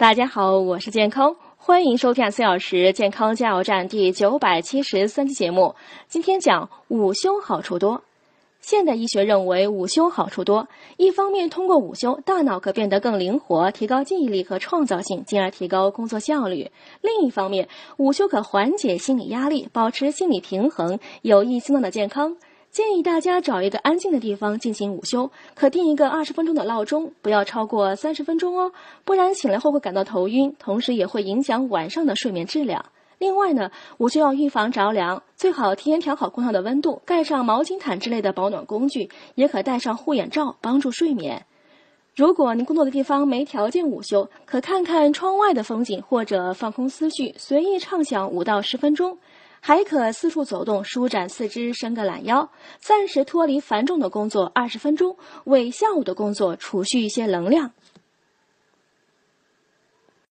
大家好，我是健康，欢迎收看四小时健康加油站第九百七十三期节目。今天讲午休好处多。现代医学认为午休好处多，一方面通过午休，大脑可变得更灵活，提高记忆力和创造性，进而提高工作效率；另一方面，午休可缓解心理压力，保持心理平衡，有益心脏的健康。建议大家找一个安静的地方进行午休，可定一个二十分钟的闹钟，不要超过三十分钟哦，不然醒来后会感到头晕，同时也会影响晚上的睡眠质量。另外呢，午休要预防着凉，最好提前调好空调的温度，盖上毛巾毯之类的保暖工具，也可戴上护眼罩帮助睡眠。如果您工作的地方没条件午休，可看看窗外的风景，或者放空思绪，随意畅想五到十分钟。还可四处走动，舒展四肢，伸个懒腰，暂时脱离繁重的工作二十分钟，为下午的工作储蓄一些能量。